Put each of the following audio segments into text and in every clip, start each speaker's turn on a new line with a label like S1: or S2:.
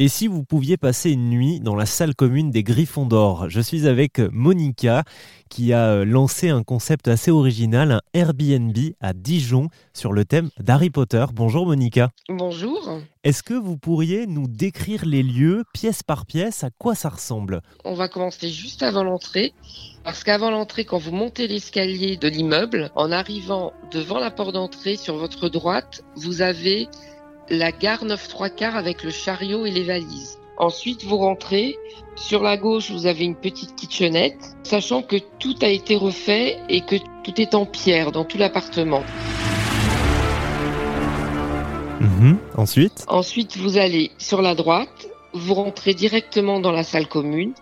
S1: Et si vous pouviez passer une nuit dans la salle commune des Griffons d'Or? Je suis avec Monica qui a euh, lancé un concept assez original, un Airbnb à Dijon sur le thème d'Harry Potter. Bonjour Monica.
S2: Bonjour.
S1: Est-ce que vous pourriez nous décrire les lieux pièce par pièce À quoi ça ressemble?
S2: On va commencer juste avant l'entrée. Parce qu'avant l'entrée, quand vous montez l'escalier de l'immeuble, en arrivant devant la porte d'entrée sur votre droite, vous avez la gare 9 3 quarts avec le chariot et les valises. Ensuite, vous rentrez. Sur la gauche, vous avez une petite kitchenette, sachant que tout a été refait et que tout est en pierre dans tout l'appartement.
S1: Mhm. Ensuite?
S2: Ensuite, vous allez sur la droite, vous rentrez directement dans la salle commune,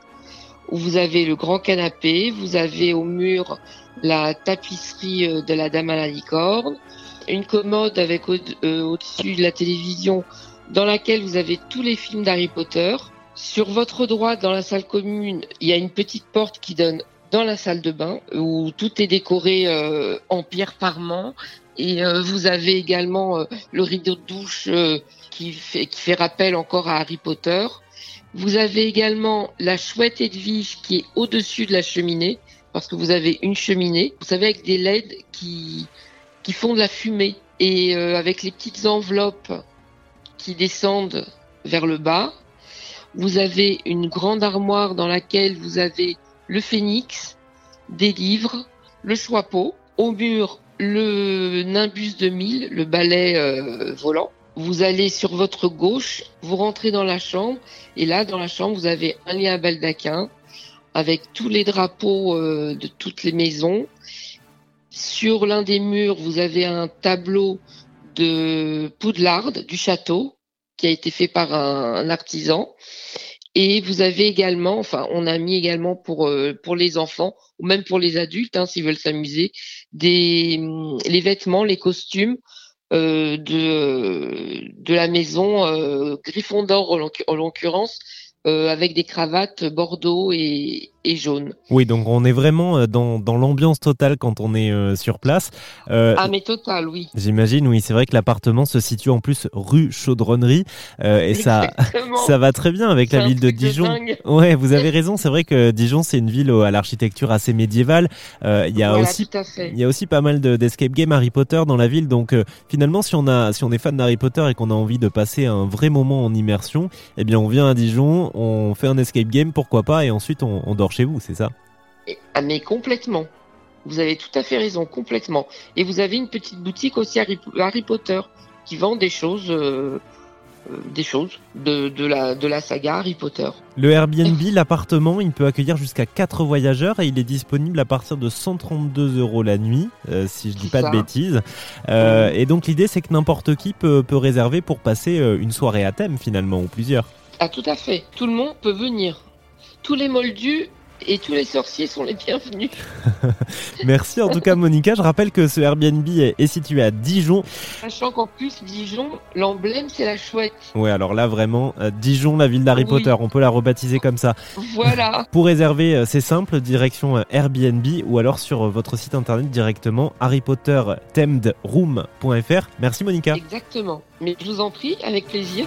S2: où vous avez le grand canapé, vous avez au mur la tapisserie euh, de la Dame à la licorne, une commode avec euh, au-dessus de la télévision dans laquelle vous avez tous les films d'Harry Potter. Sur votre droite, dans la salle commune, il y a une petite porte qui donne dans la salle de bain où tout est décoré euh, en pierre parement et euh, vous avez également le rideau de douche qui, fait, qui fait rappel encore à Harry Potter. Vous avez également la chouette Edwige qui est au-dessus de la cheminée parce que vous avez une cheminée. Vous savez avec des LED qui qui font de la fumée et euh, avec les petites enveloppes qui descendent vers le bas. Vous avez une grande armoire dans laquelle vous avez le phénix, des livres, le choix-peau, au mur le nimbus de mille, le balai euh, volant. Vous allez sur votre gauche, vous rentrez dans la chambre et là dans la chambre vous avez un lit à baldaquin avec tous les drapeaux euh, de toutes les maisons sur l'un des murs, vous avez un tableau de Poudlard du château qui a été fait par un, artisan. Et vous avez également, enfin, on a mis également pour euh, les enfants ou même pour les adultes, hein, s'ils veulent s'amuser, des les vêtements, les costumes euh, de la maison euh, Gryffondor en l'occurrence avec des cravates bordeaux et, et jaune.
S1: Oui, donc on est vraiment euh, dans, dans l'ambiance totale quand on est euh, sur place.
S2: ah, mais total, oui.
S1: J'imagine, oui. C'est vrai que l'appartement se situe en plus rue Chaudronnerie et ça, ça va très bien avec la ville de Dijon.
S2: De
S1: ouais, vous avez raison. C'est vrai que Dijon, c'est une ville à l'architecture assez médiévale. Il y a aussi, il y a aussi pas mal d'escape games Harry Potter dans la ville. Donc finalement, si on a, si on est fan d'Harry Potter et qu'on a envie de passer un vrai moment en immersion, eh bien, on vient à Dijon on fait un escape game, pourquoi pas, et ensuite on, dort chez vous, c'est ça?
S2: Ah, Mais complètement. Vous avez tout à fait raison, complètement. Et vous avez une petite boutique aussi Harry, Potter qui vend des choses, euh, euh, des choses de, la, de la saga Harry Potter.
S1: Le Airbnb, l'appartement, il peut accueillir jusqu'à 4 voyageurs et il est disponible à partir de 132 euros la nuit, euh, si je dis pas de bêtises. Et donc l'idée, c'est que n'importe qui peut, peut réserver pour passer une soirée à thème finalement, ou plusieurs.
S2: Ah, tout à fait. Tout le monde peut venir. Tous les moldus et tous les sorciers sont les bienvenus.
S1: Merci en tout cas Monica. Je rappelle que ce Airbnb est, situé à Dijon.
S2: Sachant qu'en plus Dijon, l'emblème c'est la chouette.
S1: Ouais alors là vraiment euh, Dijon, la ville d'Harry Potter, on peut la rebaptiser comme ça.
S2: Voilà.
S1: Pour réserver, euh, c'est simple, direction euh, Airbnb ou alors sur votre site internet directement harrypottertemedroom.fr. Merci Monica.
S2: Exactement. Mais je vous en prie, avec plaisir.